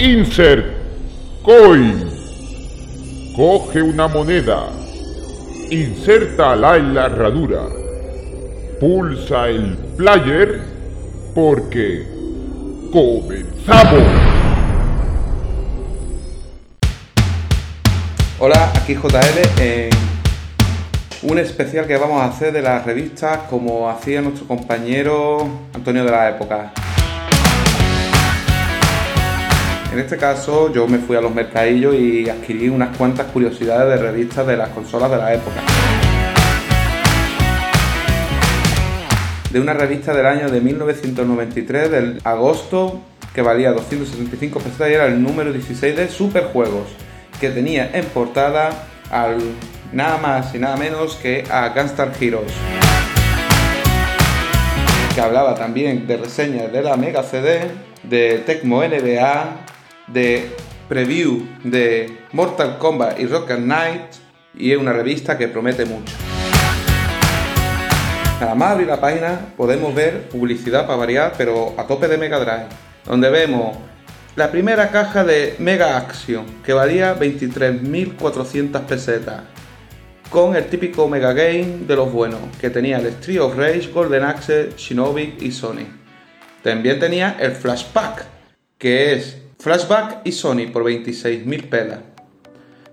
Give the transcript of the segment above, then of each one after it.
Insert Coin. Coge una moneda. Insértala en la herradura. Pulsa el player porque comenzamos. Hola, aquí JL en un especial que vamos a hacer de las revistas como hacía nuestro compañero Antonio de la época. En este caso yo me fui a los mercadillos y adquirí unas cuantas curiosidades de revistas de las consolas de la época. De una revista del año de 1993, del agosto, que valía 275 pesetas y era el número 16 de Superjuegos, que tenía en portada al nada más y nada menos que a Gunstar Heroes. Que hablaba también de reseñas de la Mega CD, de Tecmo NBA, de preview de Mortal Kombat y Rocket Knight y es una revista que promete mucho. Nada más abrir la página podemos ver publicidad para variar, pero a tope de Mega Drive, donde vemos la primera caja de Mega Action, que valía 23.400 pesetas, con el típico Mega Game de los buenos, que tenía el Street of Rage, Golden Axe, Shinobi y Sony. También tenía el Flashback, que es Flashback y Sony por 26.000 pelas.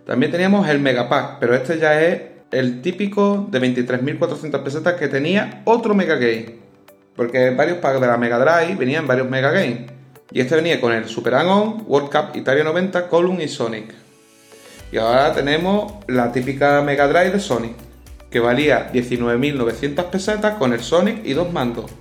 También teníamos el Megapack, pero este ya es el típico de 23.400 pesetas que tenía otro Mega Game. Porque varios packs de la Mega Drive venían varios Mega Game. Y este venía con el Super Hang-On, World Cup Italia 90, Column y Sonic. Y ahora tenemos la típica Mega Drive de Sonic, que valía 19.900 pesetas con el Sonic y dos mandos.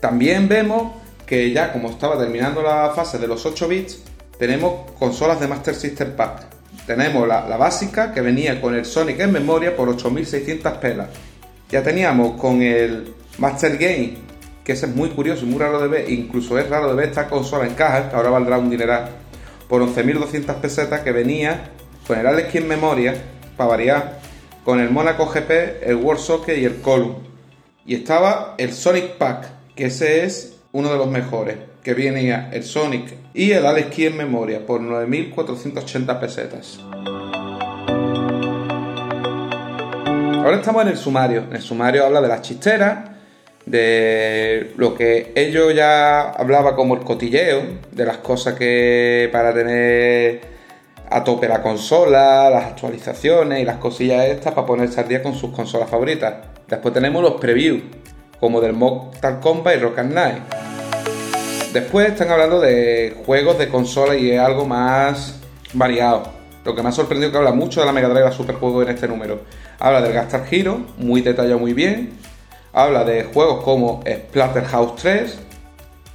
También vemos que ya como estaba terminando la fase de los 8 bits, tenemos consolas de Master System Pack. Tenemos la, básica que venía con el Sonic en memoria por 8600 pelas. Ya teníamos con el Master Game, que ese es muy curioso y muy raro de ver, incluso es raro de ver esta consola en caja, que ahora valdrá un dineral, por 11.200 pesetas que venía con el Alex en memoria, para variar, con el Monaco GP, el World Soccer y el Column. Y estaba el Sonic Pack, que ese es uno de los mejores, que venía el Sonic y el Alex Key en memoria por 9.480 pesetas. Ahora estamos en el sumario. En el sumario habla de las chisteras, de lo que ellos ya hablaba como el cotilleo, de las cosas que para tener a tope la consola, las actualizaciones y las cosillas estas para ponerse al día con sus consolas favoritas. Después tenemos los previews, como del Mortal Kombat y Rock and Knight. Después están hablando de juegos de consola y es algo más variado. Lo que me ha sorprendido es que habla mucho de la Mega Drive a Superjuego en este número. Habla del Gastar Hero, muy detallado, muy bien. Habla de juegos como Splatterhouse 3,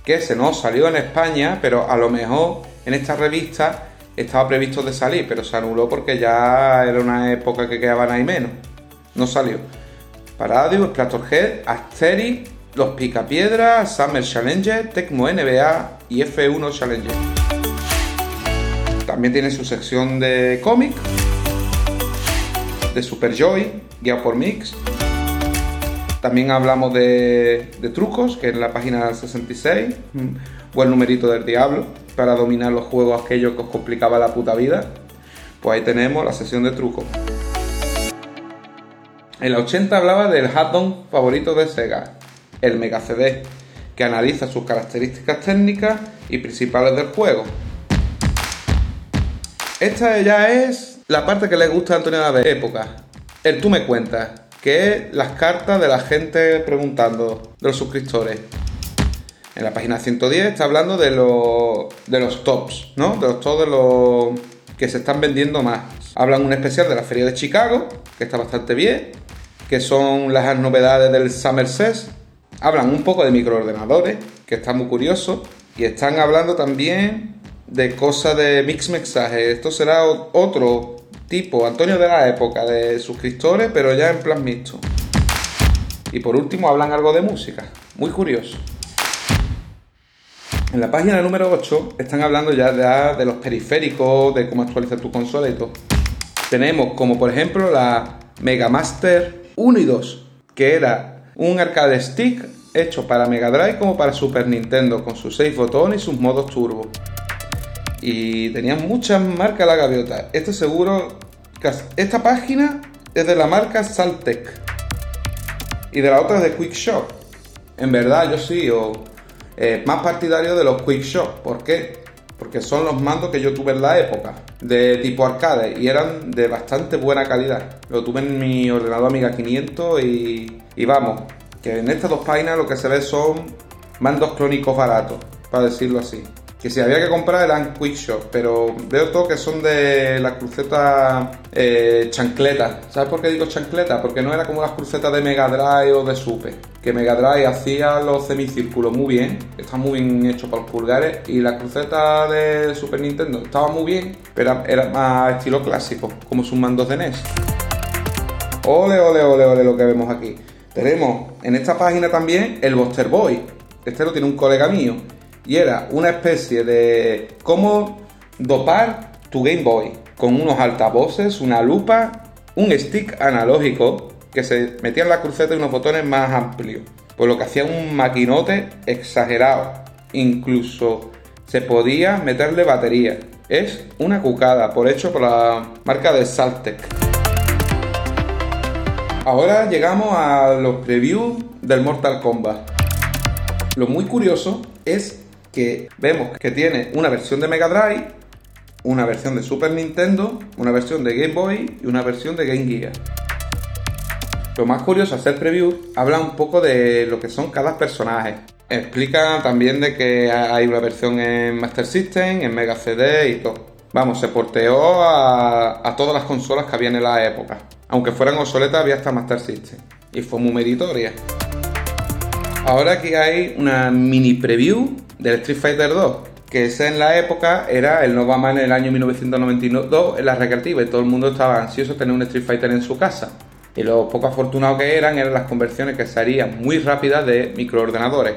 que se nos salió en España, pero a lo mejor en esta revista estaba previsto de salir, pero se anuló porque ya era una época que quedaban ahí menos. No salió. Paradio, Splatterhead, Asterix, Los Picapiedras, Summer Challenger, Tecmo NBA y F1 Challenger. También tiene su sección de cómic, de Super Joy, guía por Mix. También hablamos de, de trucos, que es la página 66, buen numerito del diablo, para dominar los juegos aquellos que os complicaba la puta vida. Pues ahí tenemos la sesión de trucos. En la 80 hablaba del add-on favorito de Sega, el Mega CD, que analiza sus características técnicas y principales del juego. Esta ya es la parte que le gusta a Antonio de época. El tú me cuentas, que es las cartas de la gente preguntando, de los suscriptores. En la página 110 está hablando de, los de los tops, ¿no? De los tops los que se están vendiendo más. Hablan un especial de la Feria de Chicago, que está bastante bien, que son las novedades del Summer CES. Hablan un poco de microordenadores, que está muy curioso. Y están hablando también de cosas de mix mensaje. Esto será otro tipo, Antonio de la época, de suscriptores, pero ya en plan mixto. Y por último hablan algo de música, muy curioso. En la página número 8 están hablando ya de, los periféricos, de cómo actualizar tu consola todo. Tenemos como por ejemplo la Mega Master 1 y 2, que era un arcade stick hecho para Mega Drive como para Super Nintendo, con sus 6 botones y sus modos turbo. y tenían muchas marcas la gaviota. Esto seguro, esta página es de la marca Saltec y de la otra es de Quick Shop. En verdad yo sí, o eh, más partidario de los Quick Shop. ¿Por qué? Porque son los mandos que yo tuve en la época, de tipo arcade, y eran de bastante buena calidad. Lo tuve en mi ordenador Amiga 500 y, y vamos, que en estas dos páginas lo que se ve son mandos clónicos baratos, para decirlo así que si había que comprar eran Quick Shop, pero veo todo que son de las crucetas eh, chancletas. ¿Sabes por qué digo chancleta? Porque no era como las crucetas de Mega Drive o de Super. Que Mega Drive hacía los semicírculos muy bien, están muy bien hechos para los pulgares, y la cruceta de Super Nintendo estaba muy bien, pero era más estilo clásico, como sus mandos de NES. Ole, ole, ole, ole lo que vemos aquí. Tenemos en esta página también el Buster Boy. Este lo tiene un colega mío y era una especie de cómo dopar tu Game Boy con unos altavoces, una lupa, un stick analógico que se metía en la cruceta y unos botones más amplios. Por lo que hacía un maquinote exagerado. Incluso se podía meterle batería. Es una cucada, por hecho por la marca de Saltec. Ahora llegamos a los previews del Mortal Kombat. Lo muy curioso es que vemos que tiene una versión de Mega Drive, una versión de Super Nintendo, una versión de Game Boy y una versión de Game Gear. Lo más curioso hacer preview habla un poco de lo que son cada personaje. Explica también de que hay una versión en Master System, en Mega CD y todo. Vamos, se porteó a, a todas las consolas que había en la época. Aunque fueran obsoletas, había hasta Master System. Y fue muy meritoria. Ahora aquí hay una mini preview del Street Fighter 2, que en la época era el Nova Man en el año 1992 en la recreativa y todo el mundo estaba ansioso de tener un Street Fighter en su casa. Y lo poco afortunados que eran eran las conversiones que se harían muy rápidas de microordenadores.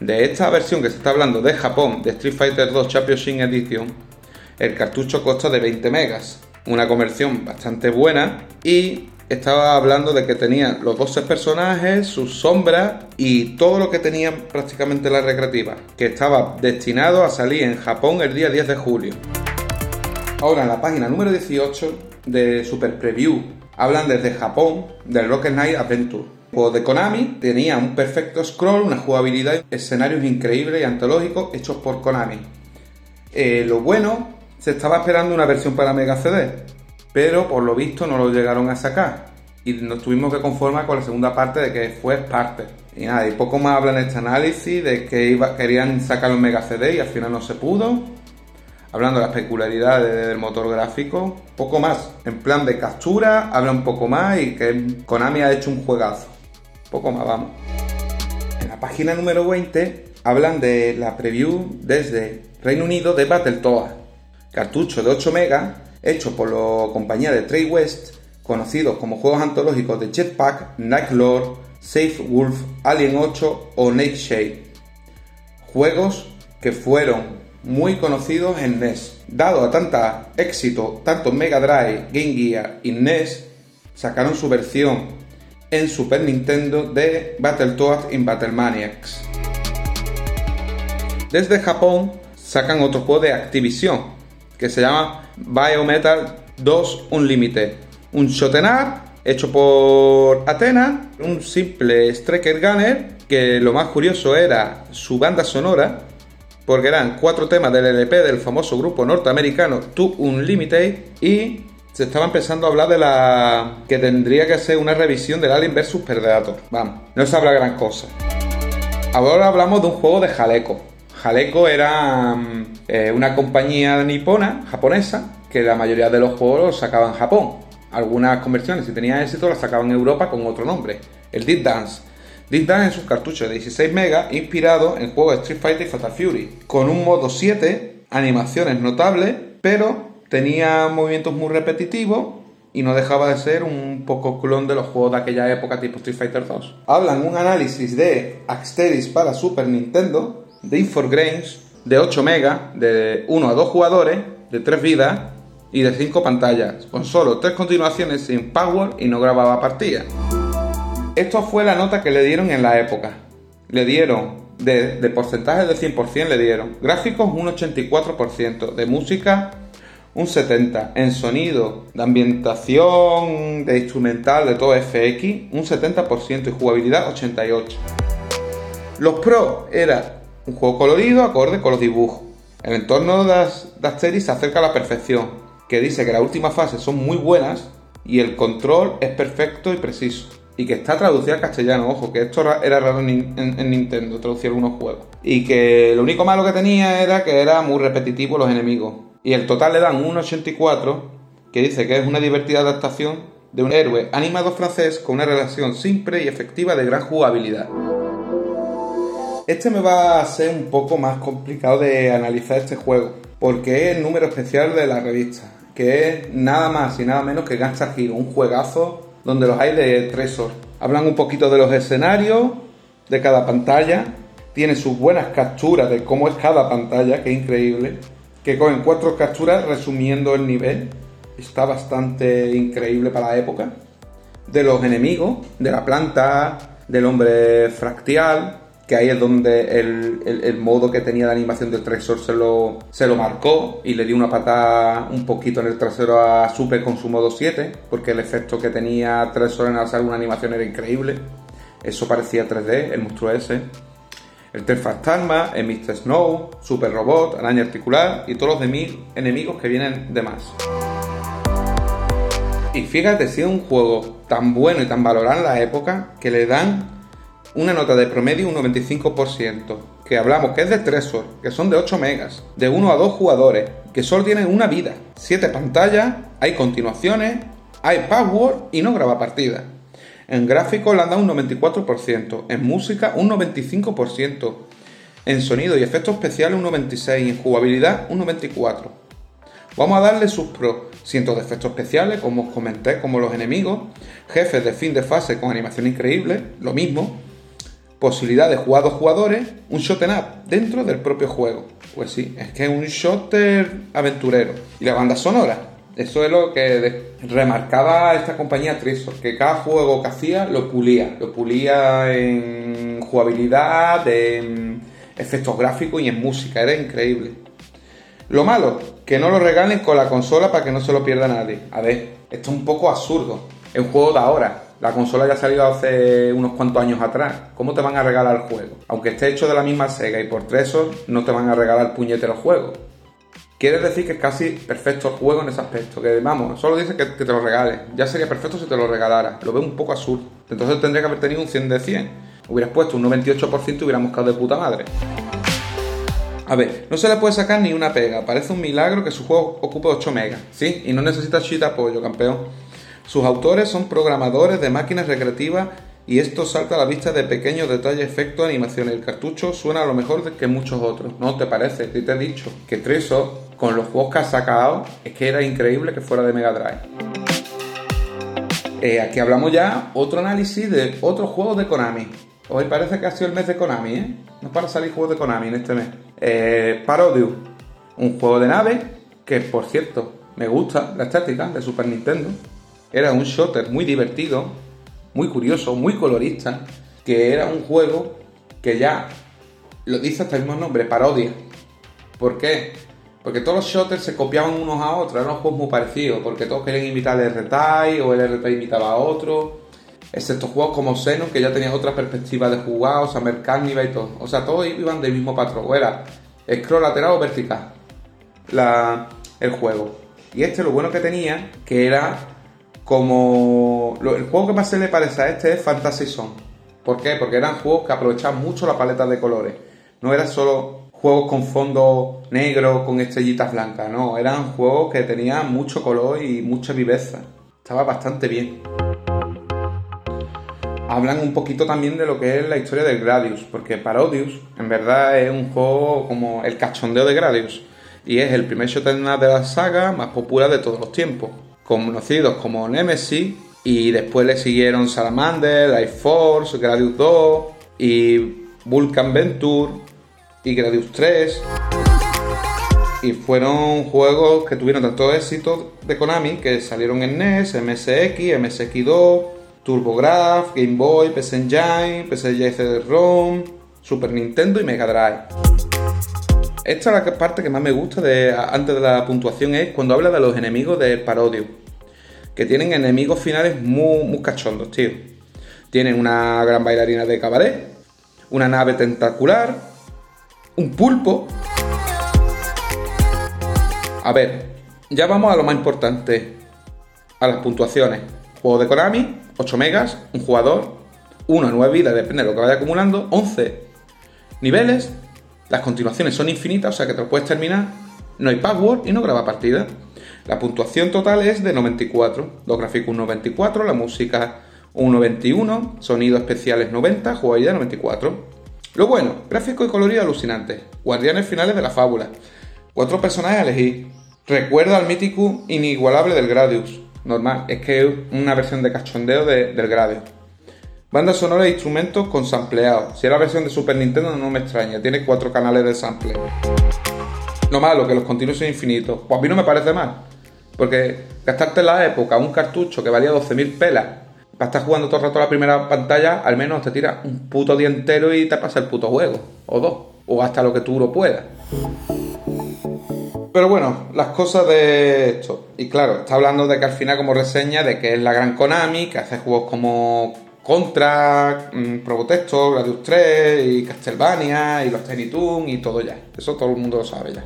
De esta versión que se está hablando de Japón, de Street Fighter 2 Championship Edition, el cartucho consta de 20 megas, una conversión bastante buena y estaba hablando de que tenía los 12 personajes, sus sombras y todo lo que tenían prácticamente la recreativa, que estaba destinado a salir en Japón el día 10 de julio. Ahora en la página número 18 de Super Preview hablan desde Japón del Rocket Knight Adventure. O de Konami tenía un perfecto scroll, una jugabilidad, escenarios increíbles y antológicos hechos por Konami. Eh, lo bueno, se estaba esperando una versión para Mega CD, pero por lo visto no lo llegaron a sacar y nos tuvimos que conformar con la segunda parte de que fue parte. Y nada, y poco más hablan este análisis de que querían sacar un Mega CD y al final no se pudo. Hablando de las peculiaridades del motor gráfico, poco más. En plan de captura, habla un poco más y que Konami ha hecho un juegazo. Poco más, vamos. En la página número 20 hablan de la preview desde Reino Unido de Battletoads. Cartucho de 8 megas hecho por la compañía de Trade West, conocidos como juegos antológicos de Jetpack, Lord, Safe Wolf, Alien 8 o Shade. Juegos que fueron muy conocidos en NES. Dado a tanta éxito, tanto Mega Drive, Game Gear y NES, sacaron su versión en Super Nintendo de Battletoads in Battle Maniacs. Desde Japón sacan otro juego de Activision, que se llama Biometal 2 Unlimited. Un shot up hecho por Athena, un simple Striker Gunner, que lo más curioso era su banda sonora, porque eran cuatro temas del LP del famoso grupo norteamericano To Unlimited y se estaba empezando a hablar de la que tendría que ser una revisión del Alien vs Predator. Vamos, no se habla gran cosa. Ahora hablamos de un juego de jaleco. Jaleco era mm, eh, una compañía nipona, japonesa, que la mayoría de los juegos los sacaban en Japón. Algunas conversiones, si tenían éxito, las sacaban en Europa con otro nombre, el Deep Dance. Deep Dance es un cartucho de 16 MB inspirado en juegos de Street Fighter y Fatal Fury, con un modo 7, animaciones notables, pero tenía movimientos muy repetitivos y no dejaba de ser un poco clon de los juegos de aquella época tipo Street Fighter 2. Hablan un análisis de Axteris para Super Nintendo, de Infogrames, de 8 MB, de 1 a 2 jugadores, de 3 vidas y de 5 pantallas, con solo 3 continuaciones sin power y no grababa partidas. Esto fue la nota que le dieron en la época. Le dieron de, de porcentaje de 100% le dieron. Gráficos un 84%, de música un 70%, en sonido, de ambientación, de instrumental, de todo FX, un 70% y jugabilidad 88%. Los pros era un juego colorido acorde con los dibujos. El entorno de las, series se acerca a la perfección, que dice que las últimas fases son muy buenas y el control es perfecto y preciso y que está traducida al castellano, ojo, que esto era raro en, Nintendo, traducir algunos juegos. Y que lo único malo que tenía era que era muy repetitivo los enemigos. Y el total le dan un 84, que dice que es una divertida adaptación de un héroe animado francés con una relación simple y efectiva de gran jugabilidad. Este me va a ser un poco más complicado de analizar este juego, porque es el número especial de la revista, que es nada más y nada menos que Gangsta Hero, un juegazo donde los hay de Tresor. Hablan un poquito de los escenarios, de cada pantalla, tiene sus buenas capturas de cómo es cada pantalla, que es increíble, que cogen cuatro capturas resumiendo el nivel, está bastante increíble para la época, de los enemigos, de la planta, del hombre fractal, que ahí es donde el, modo que tenía de animación del Tresor se lo, se lo marcó y le dio una patada un poquito en el trasero a Super con su modo 7, porque el efecto que tenía Tresor en hacer una animación era increíble. Eso parecía 3D, el monstruo ese. El Terfastalma, el Mr. Snow, Super Robot, Araña Articular y todos los de enemigos que vienen de más. Y fíjate si es un juego tan bueno y tan valorado en la época que le dan una nota de promedio un 95%, que hablamos que es de Tresor, que son de 8 megas, de 1 a 2 jugadores, que solo tienen una vida, 7 pantallas, hay continuaciones, hay password y no graba partida. En gráfico le han dado un 94%, en música un 95%, en sonido y efectos especiales un 96% y en jugabilidad un 94%. Vamos a darle sus pros, cientos de efectos especiales, como os comenté, como los enemigos, jefes de fin de fase con animación increíble, lo mismo, posibilidad de jugar jugadores, un shot up dentro del propio juego. Pues sí, es que es un shooter aventurero. Y la banda sonora, eso es lo que remarcaba esta compañía Trisor, que cada juego que hacía lo pulía, lo pulía en jugabilidad, en efectos gráficos y en música, era increíble. Lo malo, que no lo regalen con la consola para que no se lo pierda nadie. A ver, esto es un poco absurdo. Es un juego de ahora, la consola ya ha salido hace unos cuantos años atrás. ¿Cómo te van a regalar el juego? Aunque esté hecho de la misma Sega y por tresos, no te van a regalar puñetero juego. Quiere decir que es casi perfecto el juego en ese aspecto. Que vamos, solo dice que, te lo regales. Ya sería perfecto si te lo regalara. Lo veo un poco absurdo. Entonces tendría que haber tenido un 100 de 100. Hubieras puesto un 98% y hubiéramos quedado de puta madre. A ver, no se le puede sacar ni una pega. Parece un milagro que su juego ocupe 8 megas. Sí, y no necesita cheat apoyo, campeón. Sus autores son programadores de máquinas recreativas y esto salta a la vista de pequeños detalles, efectos, animaciones. El cartucho suena a lo mejor que muchos otros. ¿No te parece? Te, te he dicho que Treso, con los juegos que ha sacado, es que era increíble que fuera de Mega Drive. Eh, aquí hablamos ya otro análisis de otros juegos de Konami. Hoy parece que ha sido el mes de Konami, ¿eh? No para salir juegos de Konami en este mes. Eh, Parodius, un juego de nave que, por cierto, me gusta la estética de Super Nintendo. Era un shooter muy divertido, muy curioso, muy colorista, que era un juego que ya lo dice hasta el mismo nombre, parodia. ¿Por qué? Porque todos los shooters se copiaban unos a otros, eran juegos muy parecidos, porque todos querían imitar el R-Type o el R-Type imitaba a otro, excepto juegos como Xenon que ya tenían otra perspectiva de jugar, o sea, Mercaniva y todo. O sea, todos iban del mismo patrón, o era scroll lateral o vertical la, el juego. Y este lo bueno que tenía, que era como el juego que más se le parece a este es Fantasy Zone. ¿Por qué? Porque eran juegos que aprovechaban mucho la paleta de colores. No eran solo juegos con fondo negro, con estrellitas blancas, no, eran juegos que tenían mucho color y mucha viveza. Estaba bastante bien. Hablan un poquito también de lo que es la historia de Gradius, porque Parodius en verdad es un juego como el cachondeo de Gradius y es el primer shooter de la saga más popular de todos los tiempos conocidos como Nemesis, y después le siguieron Salamander, Life Force, Gradius 2 y Vulcan Venture y Gradius 3. Y fueron juegos que tuvieron tanto éxito de Konami que salieron en NES, MSX, MSX2, TurboGrafx, Game Boy, PS Engine, PS CD-ROM, Super Nintendo y Mega Drive. Esta es la parte que más me gusta de, antes de la puntuación, es cuando habla de los enemigos del parodio. Que tienen enemigos finales muy, muy cachondos, tío. Tienen una gran bailarina de cabaret, una nave tentacular, un pulpo. A ver, ya vamos a lo más importante, a las puntuaciones. Juego de Konami, 8 megas, un jugador, 1 a 9 vidas, depende de lo que vaya acumulando, 11 niveles, las continuaciones son infinitas, o sea que te lo puedes terminar, no hay password y no graba partida. La puntuación total es de 94, los gráficos 94, la música 1.21, sonidos especiales 90, jugabilidad 94. Lo bueno, gráfico y colorido alucinantes, guardianes finales de la fábula, cuatro personajes a elegir, recuerda al mítico inigualable del Gradius, normal, es que es una versión de cachondeo del Gradius. Banda sonora e instrumentos con sampleado. Si era la versión de Super Nintendo no me extraña, tiene cuatro canales de sample. Lo malo, que los continuos son infinitos. Pues a mí no me parece mal. Porque gastarte en la época un cartucho que valía 12.000 pelas para estar jugando todo el rato la primera pantalla, al menos te tira un puto día entero y te pasa el puto juego. O dos. O hasta lo que tú lo puedas. Pero bueno, las cosas de esto. Y claro, está hablando de que al final como reseña de que es la gran Konami, que hace juegos como Contra, mm, Probotector, Gradius 3 y Castlevania y los Tiny y todo ya. Eso todo el mundo lo sabe ya.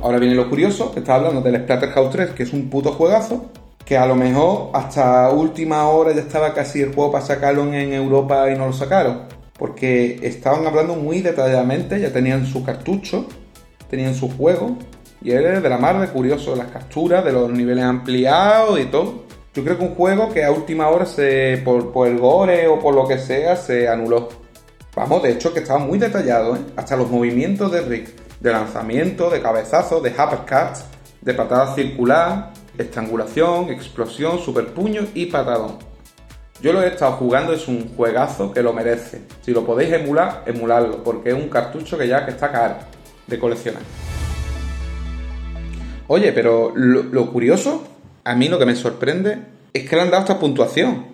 Ahora viene lo curioso, que está hablando del Splatterhouse 3, que es un puto juegazo, que a lo mejor hasta última hora ya estaba casi el juego para sacarlo en Europa y no lo sacaron. Porque estaban hablando muy detalladamente, ya tenían su cartucho, tenían su juego, y era de la mar de curioso, las capturas, de los niveles ampliados y todo. Yo creo que un juego que a última hora se, por, el gore o por lo que sea se anuló. Vamos, de hecho que estaba muy detallado, ¿eh? hasta los movimientos de Rick, de lanzamiento, de cabezazo, de uppercut, de patada circular, estrangulación, explosión, superpuño y patadón. Yo lo he estado jugando, es un juegazo que lo merece. Si lo podéis emular, emularlo, porque es un cartucho que ya que está caro de coleccionar. Oye, pero lo curioso a mí lo que me sorprende es que le han dado esta puntuación.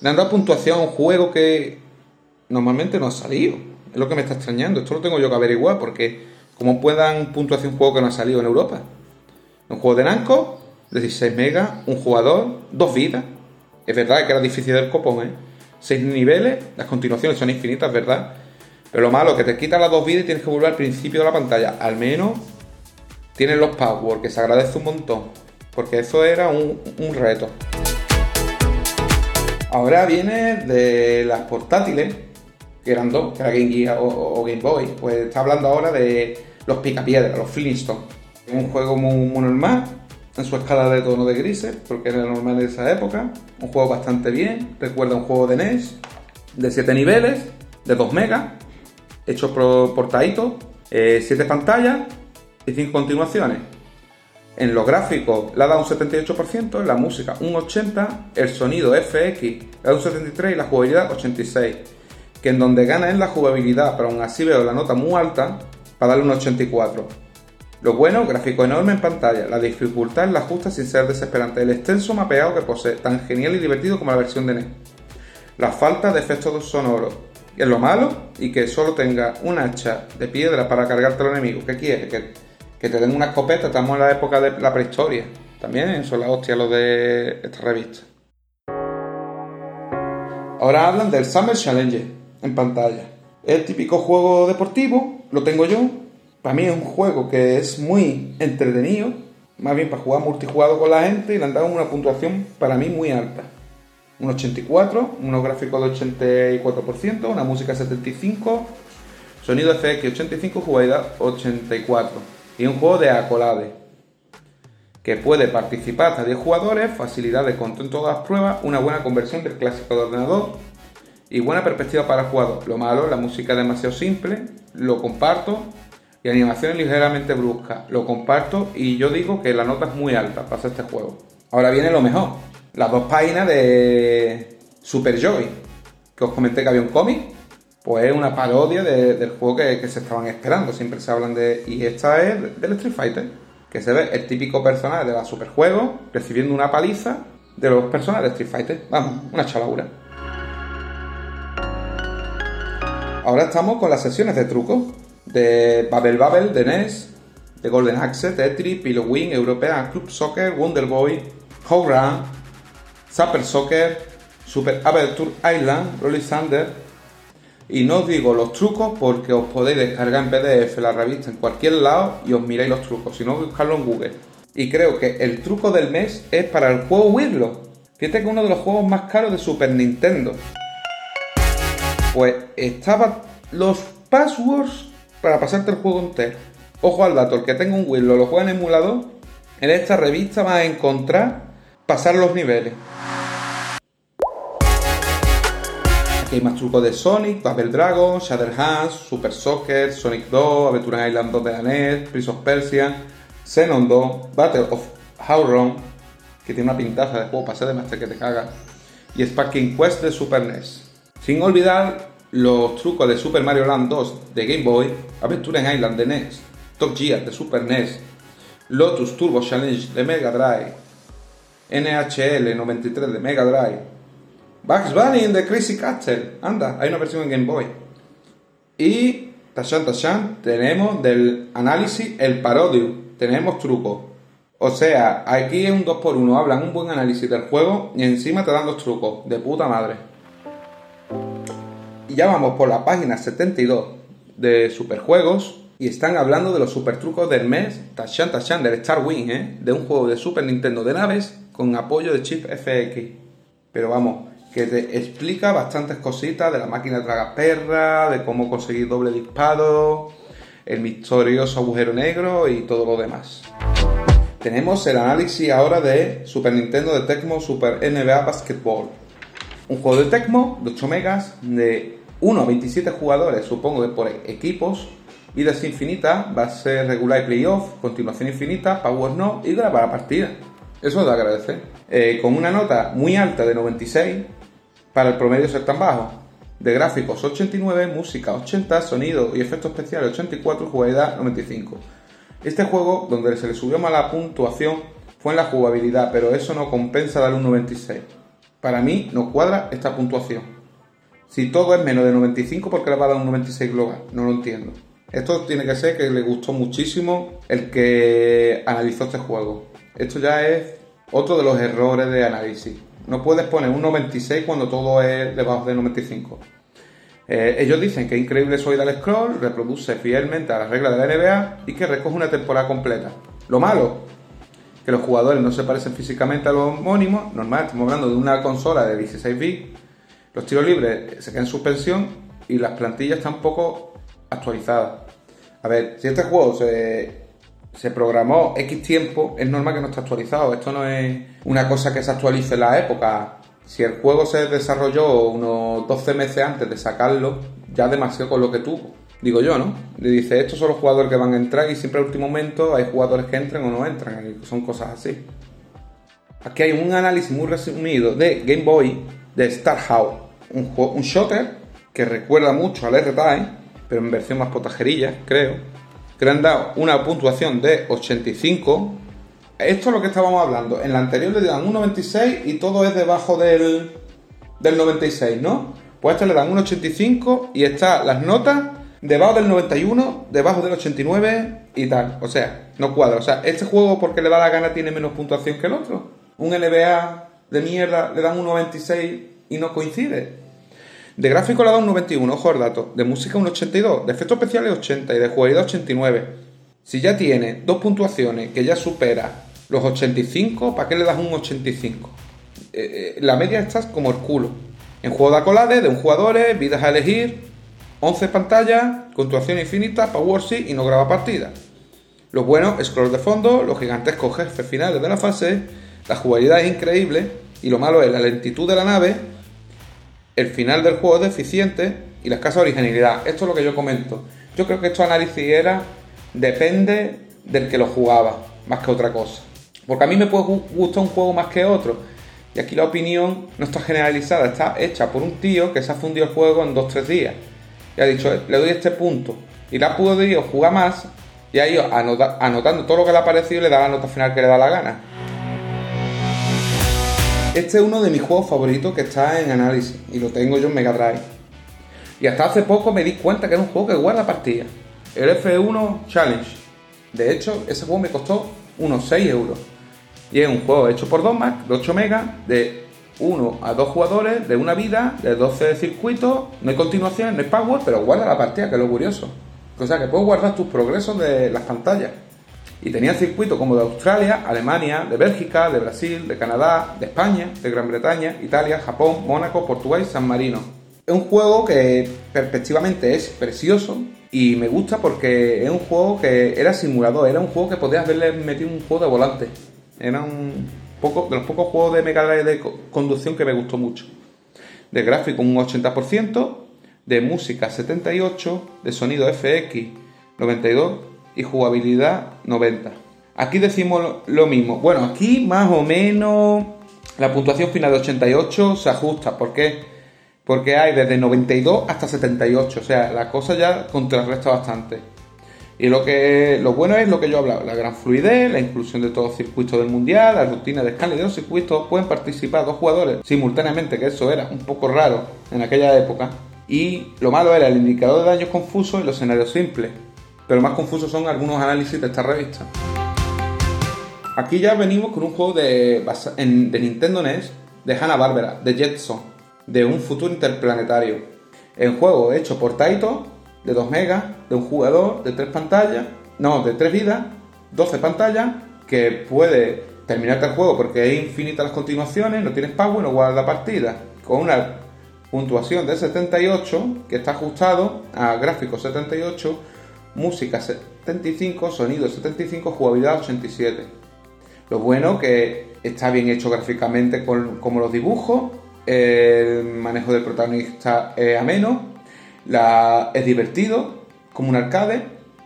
Le han dado puntuación a un juego que normalmente no ha salido. Es lo que me está extrañando. Esto lo tengo yo que averiguar porque ¿cómo puedan puntuación un juego que no ha salido en Europa? Un juego de Namco, 16 megas, un jugador, dos vidas. Es verdad que era difícil del copón, ¿eh? Seis niveles, las continuaciones son infinitas, ¿verdad? Pero lo malo es que te quitan las dos vidas y tienes que volver al principio de la pantalla. Al menos tienen los passwords, que se agradece un montón, porque eso era un, reto. Ahora viene de las portátiles, que eran dos, que era Game Gear o, Game Boy. Pues está hablando ahora de los picapiedras, los Flintstones. Un juego muy, normal, en su escala de tono de grises, porque era normal de esa época. Un juego bastante bien, recuerda un juego de NES, de 7 niveles, de 2 megas, hecho por, por Taito, 7 eh, pantallas y 5 continuaciones. En los gráficos le ha dado un 78%, en la música un 80%, el sonido FX le dado un 73% y la jugabilidad 86%. Que en donde gana es la jugabilidad, pero aún así veo la nota muy alta para darle un 84%. Lo bueno, gráfico enorme en pantalla, la dificultad es la justa sin ser desesperante, el extenso mapeado que posee, tan genial y divertido como la versión de NES. La falta de efectos sonoros, y es lo malo, y que solo tenga un hacha de piedra para cargarte al enemigo. ¿Qué quiere? Que que te den una escopeta, estamos en la época de la prehistoria. También son las hostias los de esta revista. Ahora hablan del Summer Challenge en pantalla. Es el típico juego deportivo, lo tengo yo. Para mí es un juego que es muy entretenido, más bien para jugar multijugador con la gente y le han dado una puntuación para mí muy alta. Un 84, unos gráficos de 84%, una música 75, sonido FX 85, jugabilidad 84 y un juego de acolade que puede participar hasta 10 jugadores, facilidad de control en todas las pruebas, una buena conversión del clásico de ordenador y buena perspectiva para el jugador. Lo malo, la música es demasiado simple, lo comparto y animaciones ligeramente bruscas, lo comparto y yo digo que la nota es muy alta para este juego. Ahora viene lo mejor, las dos páginas de Super Joy, que os comenté que había un cómic pues es una parodia del juego que, se estaban esperando. Siempre se hablan de. Y esta es del Street Fighter, que se ve el típico personaje de la Superjuego recibiendo una paliza de los personajes de Street Fighter. Vamos, una chalaura. Ahora estamos con las sesiones de truco de Babel Babel, de NES, de Golden Axe, Tetris, Pillow Wing, European Club Soccer, Wonder Boy, Home Run, Super Soccer, Super Adventure Island, Rolly Thunder. Y no os digo los trucos porque os podéis descargar en PDF la revista en cualquier lado y os miráis los trucos, si no buscarlo en Google. Y creo que el truco del mes es para el juego Wirlo. Fíjate que es uno de los juegos más caros de Super Nintendo. Pues estaban los passwords para pasarte el juego entero. Ojo al dato, el que tenga un Wirlo lo juega en emulador, en esta revista va a encontrar pasar los niveles. Hay más trucos de Sonic, Babel Dragon, Shatterhands, Super Soccer, Sonic 2, Aventura Island 2 de NES, Prince of Persia, Xenon 2, Battle of Howron, que tiene una pintaza de juego pasar de master que te caga, y Sparking Quest de Super NES. Sin olvidar los trucos de Super Mario Land 2 de Game Boy, Aventura en Island de NES, Top Gear de Super NES, Lotus Turbo Challenge de Mega Drive, NHL 93 de Mega Drive, Bugs Bunny de Crazy Castle, anda, hay una versión en Game Boy. Y Tashan Tashan tenemos del análisis el parodio, tenemos trucos. O sea, aquí es un 2x1, hablan un buen análisis del juego y encima te dan los trucos, de puta madre. Y ya vamos por la página 72 de Superjuegos y están hablando de los super trucos del mes Tashan Tashan del Star Wing, ¿eh? de un juego de Super Nintendo de naves con apoyo de chip FX. Pero vamos, que te explica bastantes cositas de la máquina tragaperra, de cómo conseguir doble disparo, el misterioso agujero negro y todo lo demás. Tenemos el análisis ahora de Super Nintendo de Tecmo Super NBA Basketball. Un juego de Tecmo de 8 megas de 1 a 27 jugadores, supongo que por equipos, vidas infinitas, base regular y playoff, continuación infinita, power no y grabar la partida. Eso es de agradecer. Eh, con una nota muy alta de 96 para el promedio ser tan bajo. De gráficos 89, música 80, sonido y efectos especiales 84, jugabilidad 95. Este juego, donde se le subió más la puntuación, fue en la jugabilidad, pero eso no compensa darle un 96. Para mí no cuadra esta puntuación. Si todo es menos de 95, ¿por qué le va a dar un 96 global? No lo entiendo. Esto tiene que ser que le gustó muchísimo el que analizó este juego. Esto ya es otro de los errores de análisis. No puedes poner un 96 cuando todo es debajo de 95. Eh, ellos dicen que increíble soy del scroll, reproduce fielmente a las reglas de la NBA y que recoge una temporada completa. Lo malo, que los jugadores no se parecen físicamente a los homónimos, normal, estamos hablando de una consola de 16 bits, los tiros libres se quedan en suspensión y las plantillas están poco actualizadas. A ver, si este juego se, se programó X tiempo, es normal que no esté actualizado. Esto no es una cosa que se actualice en la época. Si el juego se desarrolló unos 12 meses antes de sacarlo, ya demasiado con lo que tuvo. Digo yo, ¿no? Le dice, estos son los jugadores que van a entrar y siempre al último momento hay jugadores que entran o no entran. son cosas así. Aquí hay un análisis muy resumido de Game Boy de Star House. Un, un shooter que recuerda mucho al R-Type, pero en versión más potajerilla, creo. Le han dado una puntuación de 85 esto es lo que estábamos hablando. En la anterior le dan un 96 y todo es debajo del, del 96, ¿no? Pues a este le dan un 85 y está las notas debajo del 91, debajo del 89 y tal. O sea, no cuadra. O sea, este juego porque le da la gana tiene menos puntuación que el otro. Un NBA de mierda le dan un 96 y no coincide. De gráfico le da un 91, ojo al dato. De música un 82, de efectos especiales 80 y de jugabilidad 89. Si ya tiene dos puntuaciones que ya supera los 85, ¿para qué le das un 85? Eh, eh, la media está como el culo. En juego de acolades, de un jugador, vidas a elegir, 11 pantallas, puntuación infinita, power sí y no graba partida. Lo bueno, scroll de fondo, los gigantescos jefes finales de la fase, la jugabilidad es increíble y lo malo es la lentitud de la nave, el final del juego es deficiente y la escasa originalidad. Esto es lo que yo comento. Yo creo que esto análisis era depende del que lo jugaba, más que otra cosa. Porque a mí me puede gustar un juego más que otro. Y aquí la opinión no está generalizada, está hecha por un tío que se ha fundido el juego en 2-3 días. Y ha dicho, le doy este punto. Y le ha podido jugar más y ha ido anotando todo lo que le ha parecido y le da la nota final que le da la gana. Este es uno de mis juegos favoritos que está en análisis y lo tengo yo en Mega Drive. Y hasta hace poco me di cuenta que era un juego que guarda partidas. El F1 Challenge. De hecho, ese juego me costó unos 6 euros. Y es un juego hecho por Mac de 8 megas, de 1 a 2 jugadores, de una vida, de 12 circuitos. No hay continuación, no hay power, pero guarda la partida, que es lo curioso. O sea, que puedes guardar tus progresos de las pantallas. Y tenía circuitos como de Australia, Alemania, de Bélgica, de Brasil, de Canadá, de España, de Gran Bretaña, Italia, Japón, Mónaco, Portugal y San Marino. Es un juego que perspectivamente es precioso y me gusta porque es un juego que era simulador, era un juego que podías haberle metido un juego de volante. Era un poco de los pocos juegos de Mega Drive de conducción que me gustó mucho. De gráfico un 80%, de música 78, de sonido FX 92 y jugabilidad 90. Aquí decimos lo mismo. Bueno, aquí más o menos la puntuación final de 88 se ajusta. ¿Por qué? Porque hay desde 92 hasta 78. O sea, la cosa ya contrarresta bastante. Y lo que lo bueno es lo que yo hablaba, la gran fluidez, la inclusión de todos los circuitos del mundial, la rutina de escala de los circuitos, pueden participar dos jugadores simultáneamente, que eso era un poco raro en aquella época. Y lo malo era el indicador de daños confuso y los escenarios simples. Pero más confusos son algunos análisis de esta revista. Aquí ya venimos con un juego de, Nintendo NES de Hanna-Barbera, de Jetson, de un futuro interplanetario. El juego hecho por Taito, de 2 megas, de un jugador, de 3 pantallas, no, de 3 vidas, 12 pantallas, que puede terminarte el juego porque es infinita las continuaciones, no tienes power, no guarda partida, con una puntuación de 78, que está ajustado a gráficos 78, música 75, sonido 75, jugabilidad 87. Lo bueno que está bien hecho gráficamente como los dibujos, el manejo del protagonista es ameno, la, es divertido, como un arcade,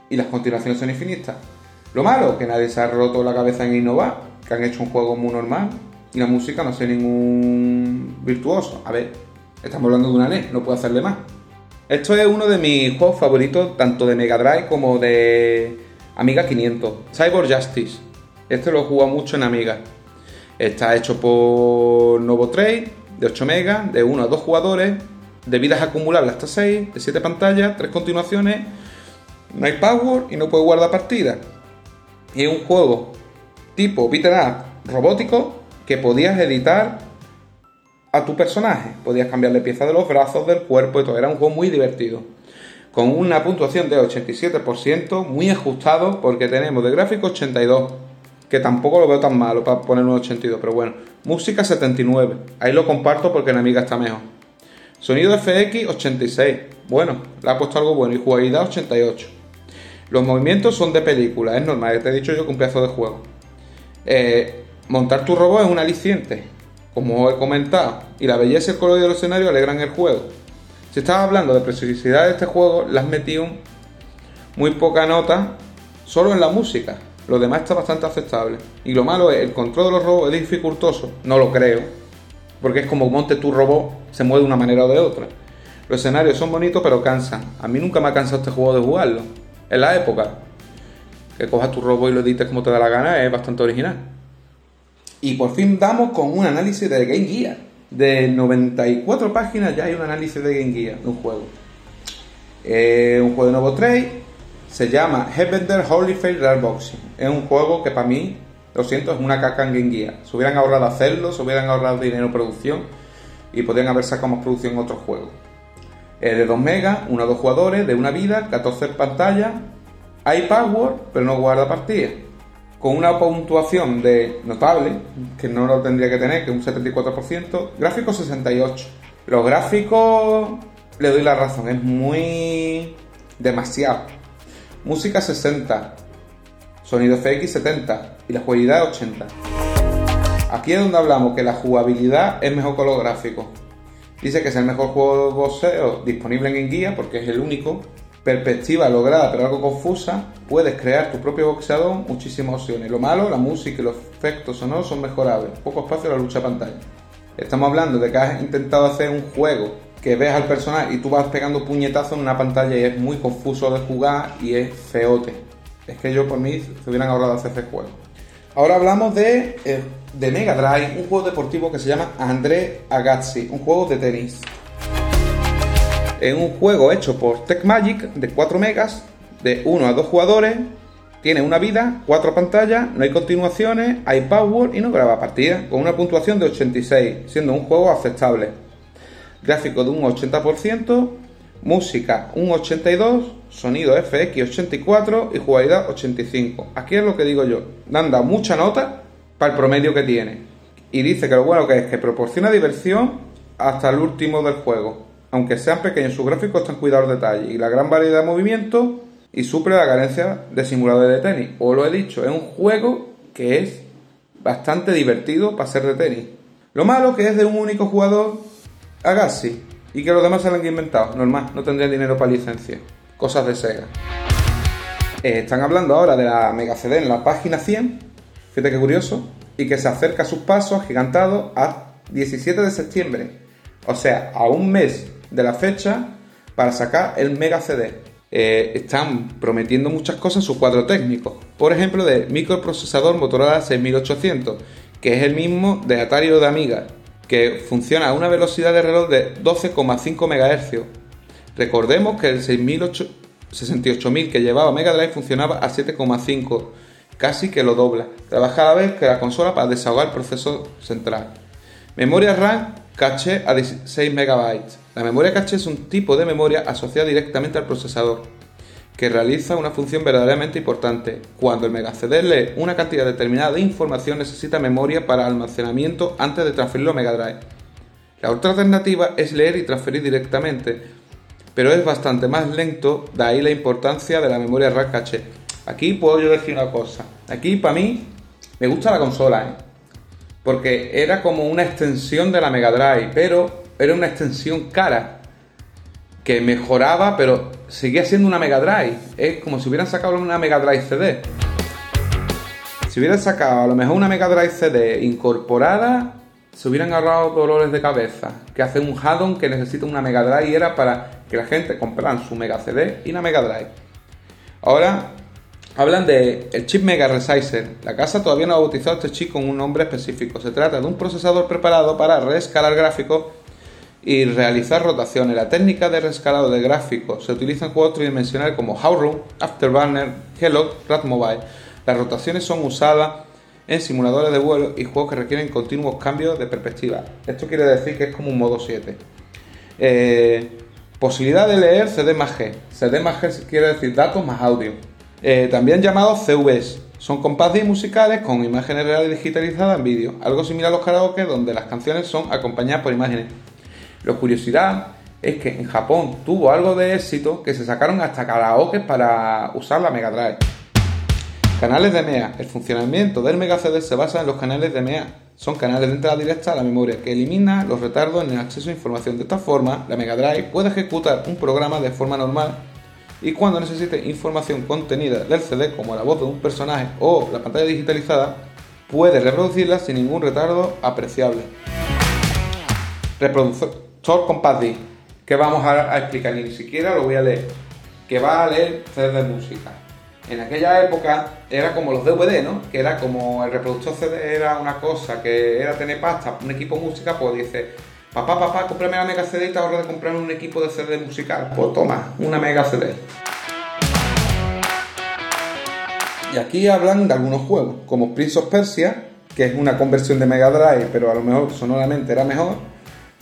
y las continuaciones son infinitas. Lo malo, que nadie se ha roto la cabeza en innovar, que han hecho un juego muy normal, y la música no sé ningún virtuoso. A ver, Estamos hablando de una NES, no puedo hacerle más. Esto es uno de mis juegos favoritos, tanto de Mega Drive como de Amiga 500. Cyborg Justice. Este lo he jugado mucho en Amiga. Está hecho por Novo Trade, de 8 megas, de 1 a 2 jugadores, de vidas acumulables hasta 6, de 7 pantallas, 3 continuaciones, no hay power y no puede guardar partida. Y es un juego tipo beat'em robótico que podías editar a tu personaje. Podías cambiarle piezas de los brazos, del cuerpo y todo. Era un juego muy divertido. Con una puntuación de 87%, muy ajustado, porque tenemos de gráfico 82, que tampoco lo veo tan malo para poner un 82, pero bueno. Música 79, ahí lo comparto porque en Amiga está mejor. Sonido FX 86, bueno, le ha puesto algo bueno. Y jugabilidad 88. Los movimientos son de película, es normal, te he dicho yo que un de juego. Eh, montar tu robot es un aliciente, como he comentado, y la belleza y el color del escenario alegran el juego. Si estaba hablando de preciosidad de este juego, le has metido muy poca nota solo en la música. Lo demás está bastante aceptable. Y lo malo es, el control de los robots es dificultoso. No lo creo. Porque es como monte tu robot, se mueve de una manera o de otra. Los escenarios son bonitos pero cansan. A mí nunca me ha cansado este juego de jugarlo. En la época, que cojas tu robot y lo edites como te da la gana, es bastante original. Y por fin damos con un análisis de Game Gear. De 94 páginas ya hay un análisis de Game Gear de un juego. Eh, un juego de nuevo trade. Se llama Heavender Holy Fail Rare Boxing. Es un juego que para mí, lo siento, es una caca en Game Gear. Se hubieran ahorrado hacerlo, se hubieran ahorrado dinero en producción y podrían haber sacado más producción en otros juegos. Es de 2 megas, 1 a 2 jugadores, de una vida, 14 pantallas. Hay power, pero no guarda partida con una puntuación de notable, que no lo tendría que tener, que un 74%, gráfico 68. Los gráficos, le doy la razón, es muy demasiado. Música 60, sonido FX 70 y la jugabilidad 80. Aquí es donde hablamos que la jugabilidad es mejor que los gráficos. Dice que es el mejor juego de boxeo disponible en guía porque es el único perspectiva lograda pero algo confusa, puedes crear tu propio boxeador, muchísimas opciones. Lo malo, la música y los efectos sonoros son mejorables, poco espacio en la lucha pantalla. Estamos hablando de que has intentado hacer un juego que ves al personaje y tú vas pegando puñetazos en una pantalla y es muy confuso de jugar y es feote. Es que yo por mí se hubieran ahorrado hacer ese juego. Ahora hablamos de, eh, de Mega Drive, un juego deportivo que se llama André Agazzi, un juego de tenis. Es un juego hecho por Tech Magic de 4 megas, de 1 a 2 jugadores, tiene una vida, 4 pantallas, no hay continuaciones, hay power y no graba partida, con una puntuación de 86, siendo un juego aceptable. Gráfico de un 80%, música un 82, sonido FX 84 y jugabilidad 85. Aquí es lo que digo yo, dan mucha nota para el promedio que tiene. Y dice que lo bueno que es que proporciona diversión hasta el último del juego aunque sean pequeños, sus gráficos están cuidados detalles y la gran variedad de movimientos y suple la carencia de simuladores de tenis. O lo he dicho, es un juego que es bastante divertido para ser de tenis. Lo malo que es de un único jugador a y que los demás se lo han inventado. Normal, no tendrían dinero para licencia. Cosas de Sega. Eh, están hablando ahora de la Mega CD en la página 100. Fíjate qué curioso. Y que se acerca a sus pasos agigantados a 17 de septiembre. O sea, a un mes de la fecha para sacar el Mega CD. Eh, están prometiendo muchas cosas sus cuadro técnico. Por ejemplo, de microprocesador Motorola 6800, que es el mismo de Atari o de Amiga, que funciona a una velocidad de reloj de 12,5 MHz. Recordemos que el 68000 que llevaba Mega Drive funcionaba a 7,5, casi que lo dobla. Trabaja a vez que la consola para desahogar el proceso central. Memoria RAM caché a 16 MB. La memoria caché es un tipo de memoria asociada directamente al procesador, que realiza una función verdaderamente importante. Cuando el Mega CD lee una cantidad determinada de información necesita memoria para almacenamiento antes de transferirlo a Mega Drive. La otra alternativa es leer y transferir directamente, pero es bastante más lento, de ahí la importancia de la memoria RAM caché. Aquí puedo yo decir una cosa. Aquí para mí me gusta la consola, ¿eh? Porque era como una extensión de la Mega Drive, pero era una extensión cara que mejoraba, pero seguía siendo una Mega Drive. Es como si hubieran sacado una Mega Drive CD. Si hubieran sacado a lo mejor una Mega Drive CD incorporada, se hubieran agarrado dolores de cabeza. Que hace un add que necesita una Mega Drive y era para que la gente comprara su Mega CD y una Mega Drive. Ahora Hablan de el chip Mega Resizer. La casa todavía no ha bautizado este chip con un nombre específico. Se trata de un procesador preparado para reescalar gráficos y realizar rotaciones. La técnica de reescalado de gráficos se utiliza en juegos tridimensionales como Howrun, Afterburner, Hello, Mobile. Las rotaciones son usadas en simuladores de vuelo y juegos que requieren continuos cambios de perspectiva. Esto quiere decir que es como un modo 7. Eh, posibilidad de leer CD más G. CD más G quiere decir datos más audio. Eh, también llamados CVs. Son compás musicales con imágenes reales digitalizadas en vídeo, algo similar a los karaoke donde las canciones son acompañadas por imágenes. Lo curiosidad es que en Japón tuvo algo de éxito que se sacaron hasta karaoke para usar la Mega Drive. Canales de MEA. El funcionamiento del Mega CD se basa en los canales de MEA. Son canales de entrada directa a la memoria que elimina los retardos en el acceso a información. De esta forma, la Mega Drive puede ejecutar un programa de forma normal y cuando necesite información contenida del CD como la voz de un personaje o la pantalla digitalizada, puede reproducirla sin ningún retardo apreciable. Reproductor Compact que vamos a, explicar, ni siquiera lo voy a leer, que va a leer CD de música. En aquella época era como los DVD, ¿no? Que era como el reproductor CD era una cosa, que era tener pasta, un equipo música, pues dice, Papá, papá, cómprame la Mega CD y te ahorro de comprar un equipo de CD musical. Pues toma, una Mega CD. Y aquí hablan de algunos juegos, como Prince of Persia, que es una conversión de Mega Drive, pero a lo mejor sonoramente era mejor.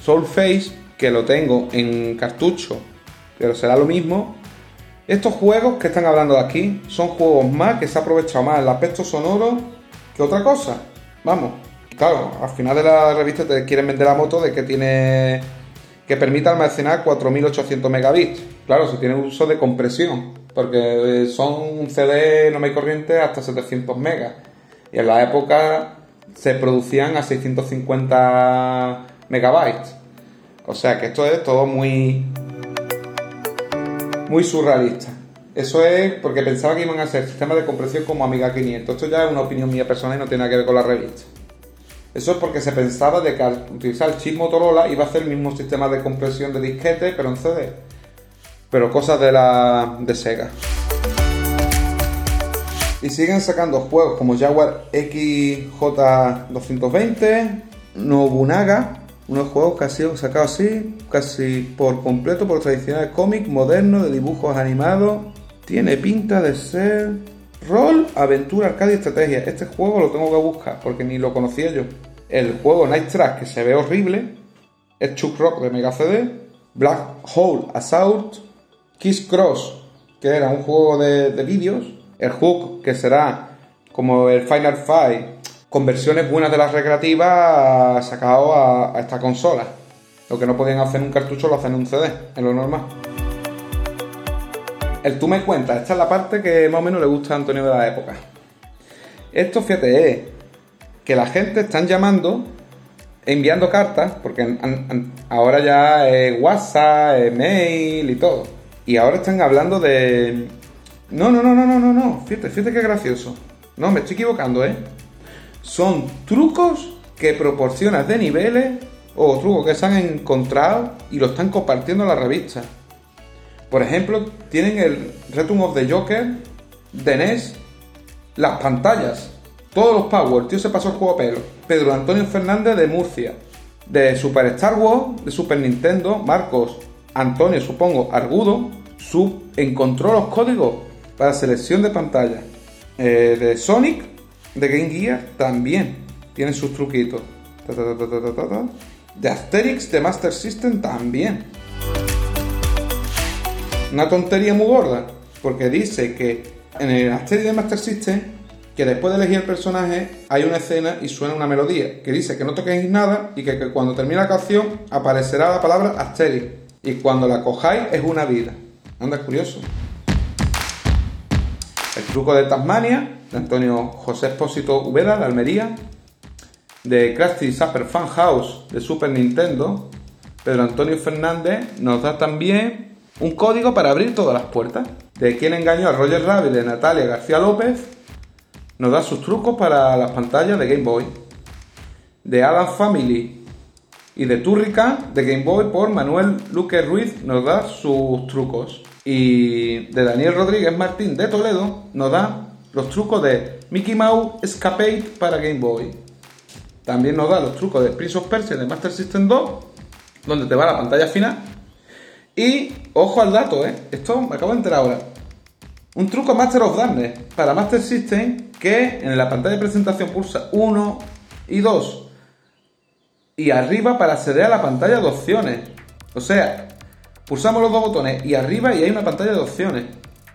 Soul Face, que lo tengo en cartucho, pero será lo mismo. Estos juegos que están hablando de aquí son juegos más que se ha aprovechado más el aspecto sonoro que otra cosa. Vamos, Claro, al final de la revista te quieren vender la moto de que tiene que permite almacenar 4800 megabits. Claro, si tiene uso de compresión, porque son un CD no me corriente hasta 700 megas. Y en la época se producían a 650 megabytes. O sea que esto es todo muy muy surrealista. Eso es porque pensaba que iban a ser sistemas de compresión como Amiga 500. Esto ya es una opinión mía personal y no tiene nada que ver con la revista. Eso es porque se pensaba de que al utilizar el chip Motorola iba a hacer el mismo sistema de compresión de disquete, pero en CD. Pero cosas de la de Sega. Y siguen sacando juegos como Jaguar XJ220, Nobunaga, Unos juegos que han sido sacados así, casi por completo por tradicionales cómics modernos de dibujos animados. Tiene pinta de ser rol, aventura, arcade y estrategia. Este juego lo tengo que buscar porque ni lo conocía yo. El juego Night Track, que se ve horrible, es Chuck Rock de Mega CD, Black Hole Assault, Kiss Cross, que era un juego de, de vídeos, el Hook, que será como el Final Fight, con versiones buenas de las recreativas sacado a, esta consola. Lo que no podían hacer en un cartucho lo hacen en un CD, en lo normal. El tú me cuentas, esta es la parte que más o menos le gusta a Antonio de la época. Esto, fíjate, es que la gente están llamando, enviando cartas, porque ahora ya es WhatsApp, es mail y todo. Y ahora están hablando de... No, no, no, no, no, no, no. Fíjate, fíjate qué gracioso. No, me estoy equivocando, ¿eh? son trucos que proporcionas de niveles o trucos que se han encontrado y lo están compartiendo en la revista. Por ejemplo, tienen el Return of the Joker de NES, las pantallas, todos los Power, tío se pasó el juego a pelo. Pedro Antonio Fernández de Murcia, de Super Star Wars, de Super Nintendo, Marcos Antonio, supongo, Argudo, sub, encontró los códigos para selección de pantalla. Eh, de Sonic, de Game Gear también tiene sus truquitos. de Asterix de Master System también. Una tontería muy gorda, porque dice que en el Asterix de Master System, que después de elegir el personaje hay una escena y suena una melodía, que dice que no toquéis nada y que, cuando termine la canción aparecerá la palabra Asterix. Y cuando la cojáis es una vida. Anda, curioso. El truco de Tasmania, de Antonio José Espósito Ubeda, de Almería. De Krusty Super Fan House, de Super Nintendo. Pedro Antonio Fernández nos da también un código para abrir todas las puertas. De quien engañó a Roger Rabbit, de Natalia García López, nos da sus trucos para las pantallas de Game Boy. De Adam Family y de Turrica de Game Boy por Manuel Luque Ruiz nos da sus trucos. Y de Daniel Rodríguez Martín de Toledo nos da los trucos de Mickey Mouse Escapade para Game Boy. También nos da los trucos de Prince of Persia de Master System 2, donde te va la pantalla final. Y ojo al dato, ¿eh? Esto me acabo de enterar ahora. Un truco Master of Darkness para Master System que en la pantalla de presentación pulsa 1 y 2 y arriba para acceder a la pantalla de opciones. O sea, Pulsamos los dos botones y arriba y hay una pantalla de opciones.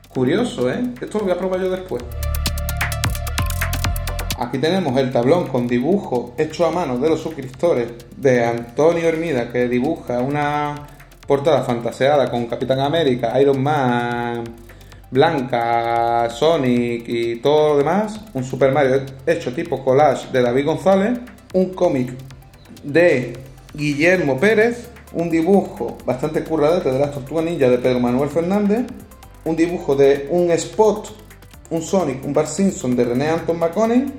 Curioso, ¿eh? Esto lo voy a probar yo después. Aquí tenemos el tablón con dibujo hecho a mano de los suscriptores de Antonio Hermida que dibuja una portada fantaseada con Capitán América, Iron Man, Blanca, Sonic y todo lo demás. Un Super Mario hecho tipo collage de David González. Un cómic de Guillermo Pérez un dibujo bastante curradete de las tortugas ninja de Pedro Manuel Fernández, un dibujo de un Spot, un Sonic, un Bart Simpson de René Anton McConnell,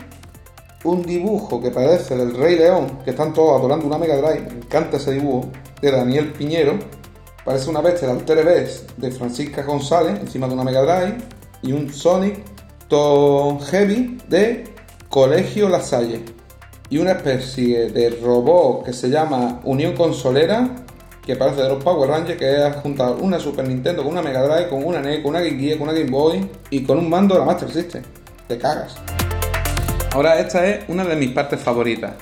un dibujo que parece del Rey León, que están todos adorando una Mega Drive, me encanta ese dibujo, de Daniel Piñero, parece una bestia de Alter de Francisca González, encima de una Mega Drive, y un Sonic Tom Heavy de Colegio La Salle y una especie de robot que se llama Unión Consolera, que parece de los Power Rangers, que es juntar una Super Nintendo con una Mega Drive, con una NES, con una Game Gear, con una Game Boy y con un mando de la Master System. Te cagas. Ahora esta es una de mis partes favoritas.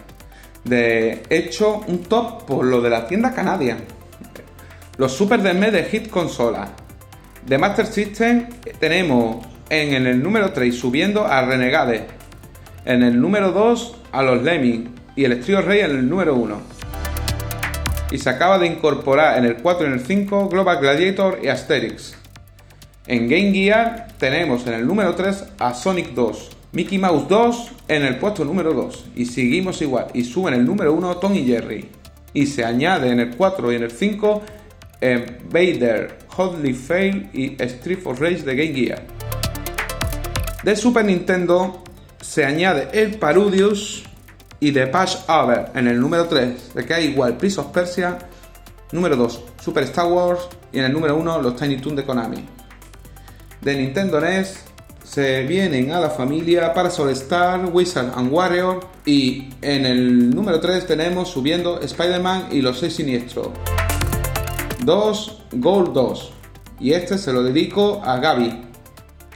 De hecho un top por lo de la tienda Canadian. Los Super DME de Hit Consola. De Master System tenemos en el número 3 subiendo a Renegade. En el número 2 a los Lemmings y el Estrío Rey en el número 1. Y se acaba de incorporar en el 4 y en el 5 Global Gladiator y Asterix. En Game Gear tenemos en el número 3 a Sonic 2, Mickey Mouse 2 en el puesto número 2 y seguimos igual y suben el número 1 Tom y Jerry. Y se añade en el 4 y en el 5 eh, Vader, Hotly Fail y Street of Rage de Game Gear. De Super Nintendo se añade el Parudius y The Patch Over en el número 3, de que hay igual Prince of Persia, número 2 Super Star Wars y en el número 1 los Tiny Toons de Konami. De Nintendo NES se vienen a la familia Parasol Star, Wizard and Warrior y en el número 3 tenemos subiendo Spider-Man y los 6 siniestros. 2, Gold 2. Y este se lo dedico a Gaby,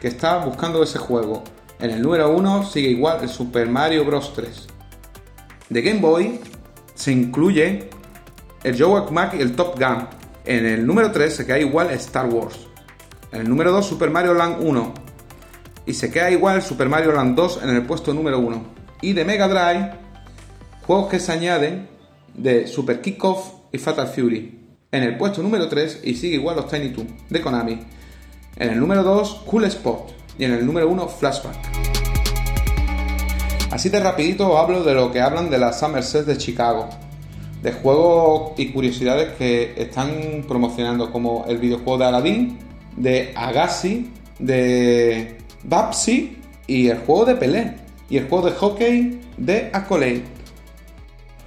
que está buscando ese juego. En el número 1 sigue igual el Super Mario Bros. 3. De Game Boy se incluye el Joe Mac y el Top Gun. En el número 3 se queda igual Star Wars. En el número 2 Super Mario Land 1. Y se queda igual Super Mario Land 2 en el puesto número 1. Y de Mega Drive, juegos que se añaden de Super Kickoff y Fatal Fury. En el puesto número 3 y sigue igual los Tiny Toon de Konami. En el número 2 Cool Spot. Y en el número 1 Flashback. Así de rapidito os hablo de lo que hablan de las Summer Sets de Chicago de juegos y curiosidades que están promocionando, como el videojuego de Aladdin, de Agassi, de Babsy y el juego de Pelé y el juego de hockey de Accolade.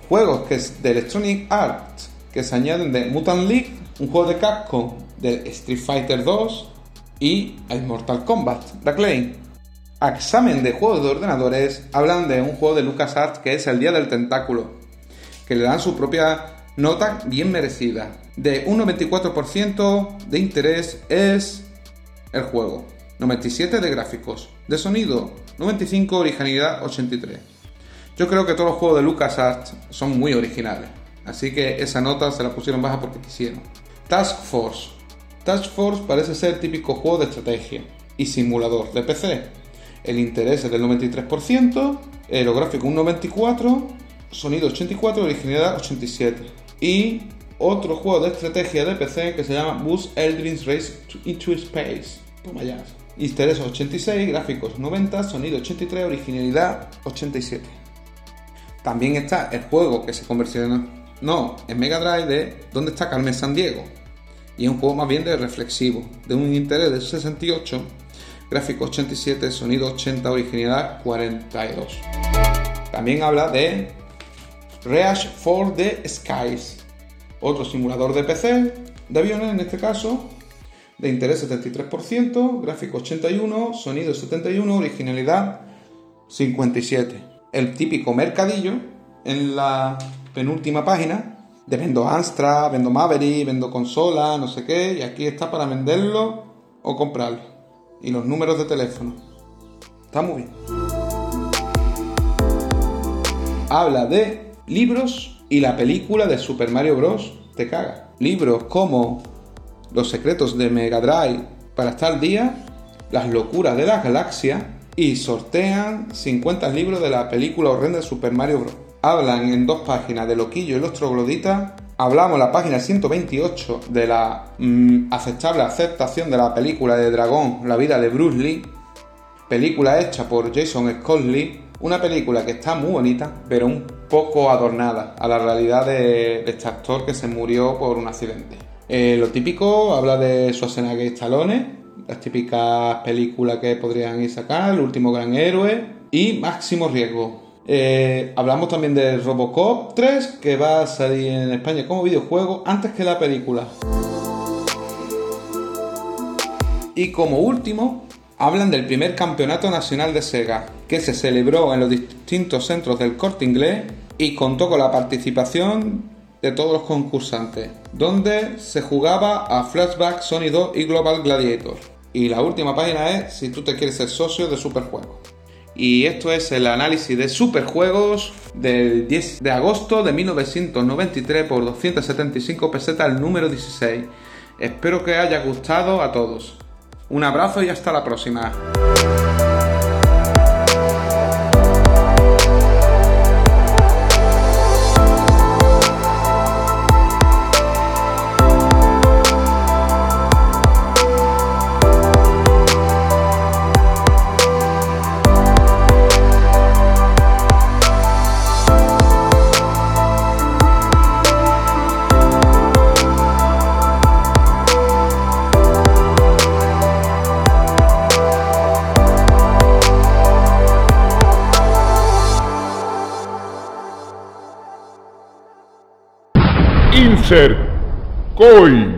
Juegos que es de Electronic Arts que se añaden de Mutant League, un juego de Capcom de Street Fighter 2 y el Mortal Kombat, Clay. A examen de juegos de ordenadores hablan de un juego de LucasArts que es el Día del Tentáculo, que le dan su propia nota bien merecida. De un 94% de interés es el juego. 97 de gráficos. De sonido, 95 originalidad 83. Yo creo que todos los juegos de LucasArts son muy originales. Así que esa nota se la pusieron baja porque quisieron. Task Force. Task Force parece ser típico juego de estrategia y simulador de PC. El interés es del 93%, el gráfico un 94%, sonido 84, originalidad 87. Y otro juego de estrategia de PC que se llama Boost Eldrin's Race into Space. Toma ya. Interés 86, gráficos 90, sonido 83, originalidad 87. También está el juego que se convirtió no, en Mega Drive de ¿Dónde está Carmen San Diego? Y es un juego más bien de reflexivo, de un interés de 68, gráfico 87, sonido 80, originalidad 42. También habla de Reach for the Skies, otro simulador de PC, de aviones en este caso, de interés 73%, gráfico 81, sonido 71, originalidad 57. El típico mercadillo en la penúltima página de vendo Astra, vendo Maverick, vendo consola, no sé qué, y aquí está para venderlo o comprarlo. Y los números de teléfono. Está muy bien. Habla de libros y la película de Super Mario Bros. te caga. Libros como Los secretos de Mega Drive para estar al día, Las locuras de la galaxia y sortean 50 libros de la película horrenda de Super Mario Bros. Hablan en dos páginas de Loquillo y los trogloditas. Hablamos en la página 128 de la mm, aceptable aceptación de la película de Dragón, La vida de Bruce Lee, película hecha por Jason Scott Lee una película que está muy bonita, pero un poco adornada a la realidad de, este actor que se murió por un accidente. Eh, lo típico habla de Schwarzenegger y Stallone, las típicas películas que podrían ir sacar, El último gran héroe y Máximo Riesgo. Eh, hablamos también de Robocop 3, que va a salir en España como videojuego antes que la película. Y como último, hablan del primer campeonato nacional de Sega, que se celebró en los distintos centros del corte inglés y contó con la participación de todos los concursantes, donde se jugaba a Flashback, Sony 2 y Global Gladiator. Y la última página es si tú te quieres ser socio de Superjuegos. Y esto es el análisis de Superjuegos del 10 de agosto de 1993 por 275 pesetas, el número 16. Espero que haya gustado a todos. Un abrazo y hasta la próxima. Insert Coin.